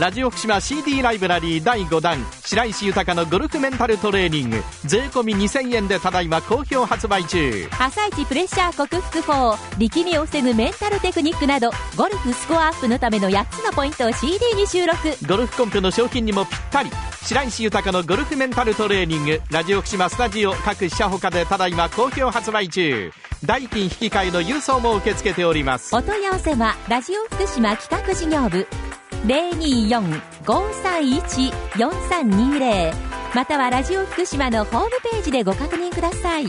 ラジオ福島 CD ライブラリー第5弾白石豊のゴルフメンタルトレーニング。税込み2000円でただいま好評発売中。朝一プレッシャー克服法力みを防ぐメンタルテクニックなどゴルフスコアアップのための8つのポイントを CD に収録。ゴルフコンペの賞金にもぴったり。白石豊のゴルフメンタルトレーニング。ラジオ福島スタジオ各社ほかでただいま好評発売中。代金引き換えの郵送も受け付けております。お問い合わせはラジオ福島企画事業部024-531-4320またはラジオ福島のホームページでご確認ください。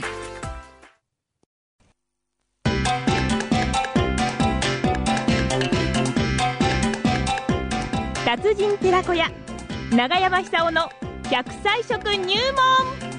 達人寺子屋長山久夫の百歳食入門。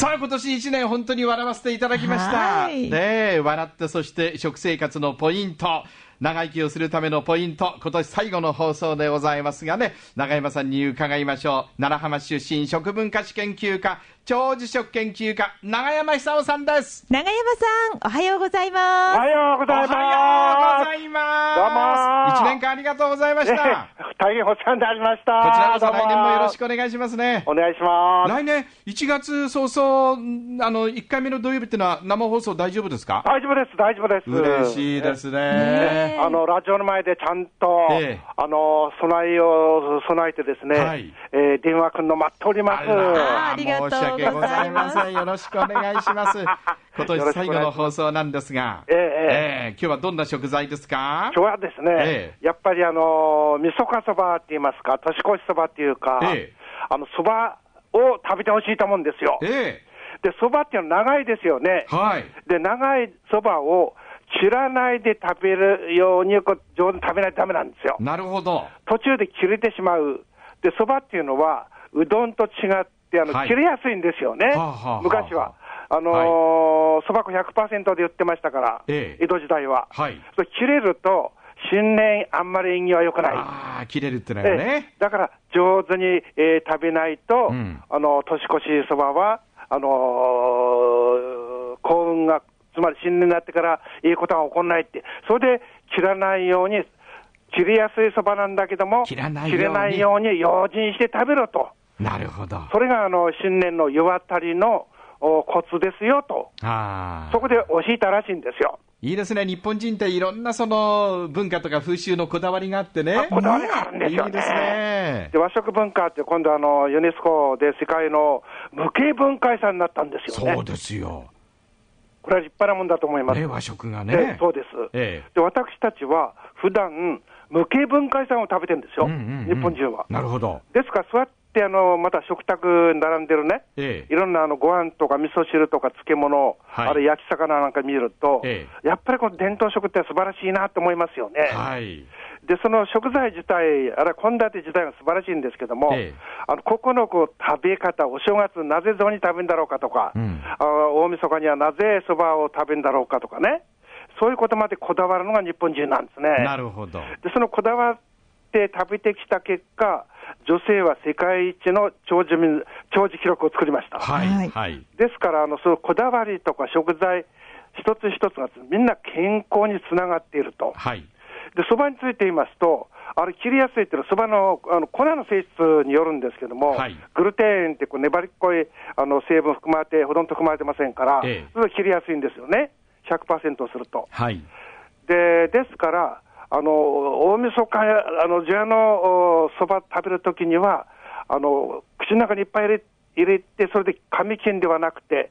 さあ今年1年本当に笑わせていただきました。はいねえ、笑ってそして食生活のポイント。長生きをするためのポイント、今年最後の放送でございますがね、長山さんに伺いましょう。奈良浜出身食文化史研究家、長寿食研究家、長山久夫さんです。長山さんおはようございおますはようございます。おはようございます。どうも一年間ありがとうございました。ええ大変お世話になりました。こちらこそ来年もよろしくお願いしますね。お願いします。来年1月早々、んあの、1回目の土曜日っていうのは生放送大丈夫ですか？大丈夫です、大丈夫です。嬉しいですね。あの、ラジオの前でちゃんと、ええあの、備えを備えてですね、はいえー電話くんの待っております。ありがとうございます申し訳ございません。よろしくお願いします。今年最後の放送なんですが、ええええ今日はどんな食材ですか？今日はですね、えやっぱりあの、味噌かそばって言いますか、年越しそばっていうか、ええあの、そばを食べてほしいと思うんですよ。えで、そばっていうのは長いですよねえ。はい。で、長いそばを切らないで食べるように、こう上手に食べないとダメなんですよ。なるほど。途中で切れてしまう。で、そばっていうのは、うどんと違って、あの、はい切れやすいんですよね。はあはあはあ昔は。あのーそば粉100%で売ってましたから、ええ江戸時代は。はい。それ切れると、新年あんまり縁起は良くない。ああ、切れるってのがええね。だから上手に、えー食べないと、うんあの年越しそばはあのー幸運が、つまり新年になってからいいことが起こらないって、それで切らないように、切りやすいそばなんだけども、切らないように切れないように用心して食べろと、なるほど。それがあの新年の世渡りのおコツですよと、ああ。そこで教えたらしいんですよ。いいですね。日本人っていろんなその文化とか風習のこだわりがあってね。こだわりがあるんですよね。いいですねで。和食文化って今度あの、ユネスコで世界の無形文化遺産になったんですよね。そうですよ。これは立派なもんだと思います。ね、和食がえねえ。そうです、ええで。私たちは普段無形文化遺産を食べてるんですよ、うんうんうん日本人は。なるほど。ですから、そうやってあのまた食卓に並んでるね、ええいろんなあのご飯とか味噌汁とか漬物、はいあるいは焼き魚なんか見ると、えやっぱりこの伝統食って素晴らしいなと思いますよね。はい。で、その食材自体、あるいは献立自体が素晴らしいんですけども、ええあのここのこう食べ方、お正月、なぜ雑に食べるんだろうかとか、うんあ大晦日にはなぜそばを食べるんだろうかとかね、そういうことまでこだわるのが日本人なんですね。なるほど。で、そのこだわって食べてきた結果、女性は世界一の長寿民長寿記録を作りました。はい。はいはい。ですから、あのそのこだわりとか食材、一つ一つがみんな健康につながっていると。はい。で、そばについて言いますと、あれ、切りやすいっていうのは、そばのあの粉の性質によるんですけども、はいグルテンってこう粘りっこいあの成分含まれて、ほとんど含まれてませんから、ええそれは切りやすいんですよね、100%をすると。はい。でですから、あの大晦日、あの除夜のおそば食べるときにはあの、口の中にいっぱい入れ入れて、それで噛み切んではなくて、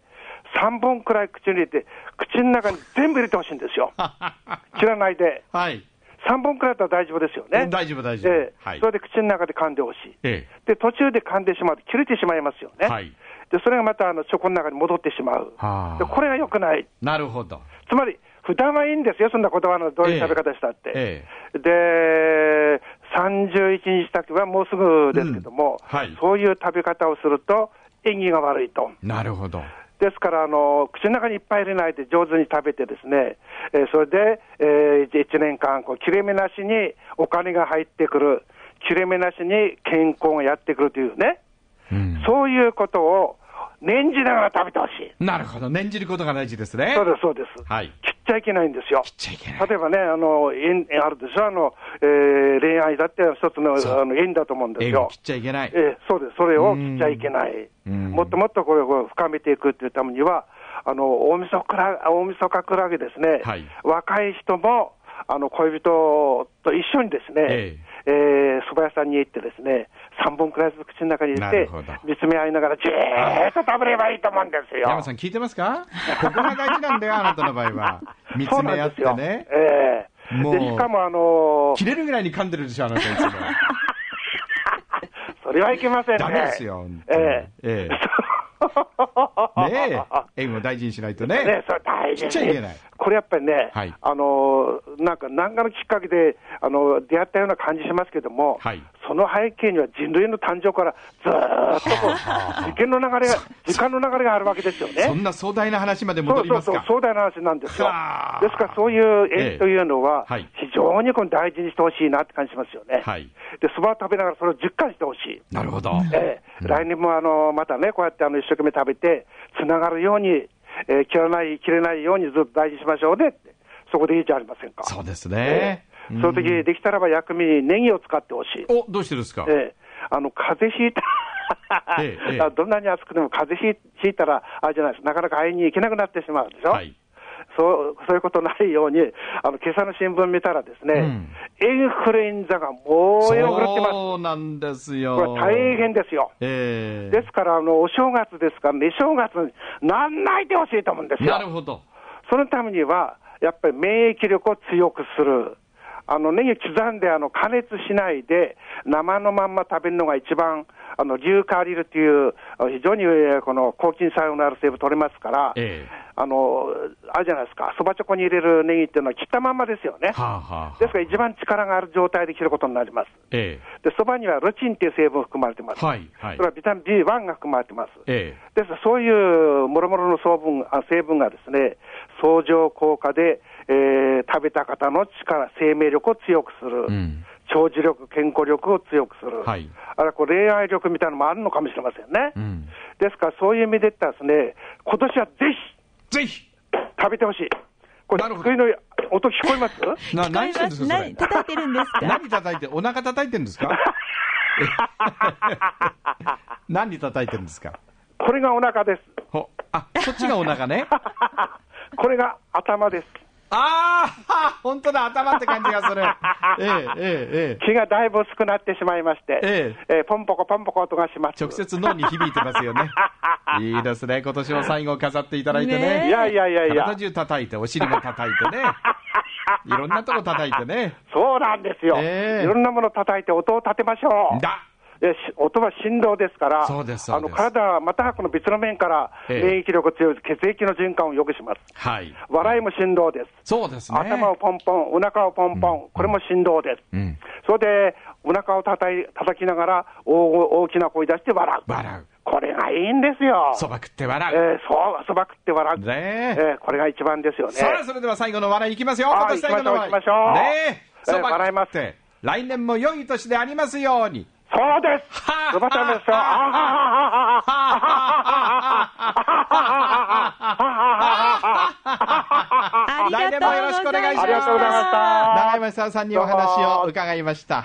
3本くらい口に入れて、口の中に全部入れてほしいんですよ、切らないで。はい。3本くらいだったら大丈夫ですよね。大丈夫大丈夫ええはいそれで口の中で噛んでほしい。えで、途中で噛んでしまうと切れてしまいますよね。はいで、それがまたあのチョコの中に戻ってしまう。はあで、これが良くない。なるほど。つまり、普段はいいんですよ、そんなこだわりのどういう食べ方したって。えで、31日先はもうすぐですけども、うんはいそういう食べ方をすると、縁起が悪いと。なるほど。ですからあの、口の中にいっぱい入れないで上手に食べてですね、えーそれで、え1年間こう、切れ目なしにお金が入ってくる、切れ目なしに健康がやってくるというね、うん。そういうことを念じながら食べてほしい。なるほど。念じることが大事ですね。そうです、そうです。はい。ちゃいけないんですよ。例えばね、あの、縁、あるでしょ、あの、えー恋愛だって一つのあの縁だと思うんですよ切。っちゃいけない。えーそうです。それを切っちゃいけない。うんもっともっとこれを深めていくっていうためには、あの、大晦日くら、大晦日くらげですね、はい若い人も、あの、恋人と一緒にですね、ええー蕎麦屋さんに行ってですね、3本くらいずつ口の中に入れて見つめ合いながらじーっと食べればいいと思うんですよ。山さん聞いてますか？ここが大事なんだよ、あなたの場合は。見つめ合ってねよ。。ええもうで、しかもあのー切れるぐらいに噛んでるでしょ、あなたいつも。それはいけませんね。ダメですよえええ ねえ、縁を大事にしないとね。ね、それ大事切っちゃいけないこれやっぱりね、はいあのーなんか、何かのきっかけで、あの出会ったような感じしますけども、はいその背景には人類の誕生からずーっとこう、時間の流れが、時間の流れがあるわけですよね。そんな壮大な話までそうそうそう戻りますか。、壮大な話なんですよはあ。ですから、そういう縁というのは非常にこの大事にしてほしいなって感じしますよね。はいで、そばを食べながらそれを実感してほしい。なるほど。ええ来年もあのまたね、こうやってあの一生懸命食べて、つながるように、えー切らない、切れないようにずっと大事にしましょうねって、そこでいいじゃありませんか。そうですえね。えその時できたらば薬味にネギを使ってほしい。お、どうしてですか？ええあの風邪ひいたええ どんなに暑くても風邪ひひいたら、あれじゃないです、なかなか会いに行けなくなってしまうでしょ？はい。そうそういうことないように、あの今朝の新聞見たらですね、うんインフルエンザがもうよくってます。そうなんですよ。これ大変ですよ。ええですから、あのお正月ですからね、正月になんないでほしいと思うんですよ。なるほど。そのためには、やっぱり免疫力を強くする。あのネギ刻んであの加熱しないで、生のまんま食べるのが一番、あの硫化アリルという、あ非常にえーこの抗菌作用のある成分取れますから、ええあのあるじゃないですか、そばチョコに入れるネギっていうのは切ったまんまですよね。はあ、はあはあ、ですから一番力がある状態で切ることになります。えで、そばにはルチンっていう成分含まれてます。はいはいそれからビタミン B1 が含まれてます。ええですからそういうもろもろの成分あ成分がですね、相乗効果で、えー食べた方の力、生命力を強くする、うん。長寿力、健康力を強くする、はい。あるいはこう恋愛力みたいなのもあるのかもしれませんね。うん。ですからそういう意味で言ったらですね、今年はぜぜひ。ひ食べてほしい。これ、机の音聞こえます？な何してるんですか何叩いてるんですか？何叩いてお腹叩いてるんですか？何叩いてるんですか？これがお腹です。ほあそっちがお腹ね。これが頭です。ああ本当だ頭って感じがする。ええええええ。気がだいぶ薄くなってしまいまして、ええ。ーポンポコポンポコ音がします。直接脳に響いてますよね。いいですね今年も最後飾っていただいてね。ねいやいやいやいや。体、中叩いてお尻も叩いてね。いろんなとこ叩いてね。そうなんですよ、ええ。いろんなものを叩いて音を立てましょう。だ音は振動ですから、そうですそうですあの体はまたこの別の面からええ免疫力強い血液の循環を良くします。はい笑いも振動です。そうですね頭をポンポン、お腹をポンポン、これも振動です。うんそれで、お腹を叩い叩きながら大大きな声出して笑う。笑うこれがいいんですよ。そば食って笑うえーそう、そば食って笑う。ねええーこれが一番ですよね。さあ、それでは最後の笑いいきますよ。あ今年最後の笑い。行きましょうねえ、えーそば笑います来年も良い年でありますように。そうです。はあそば食べですよ。あははははありがとうございます来年もよろしくお願いします。ありがとうございました長山久夫さんにお話を伺いました。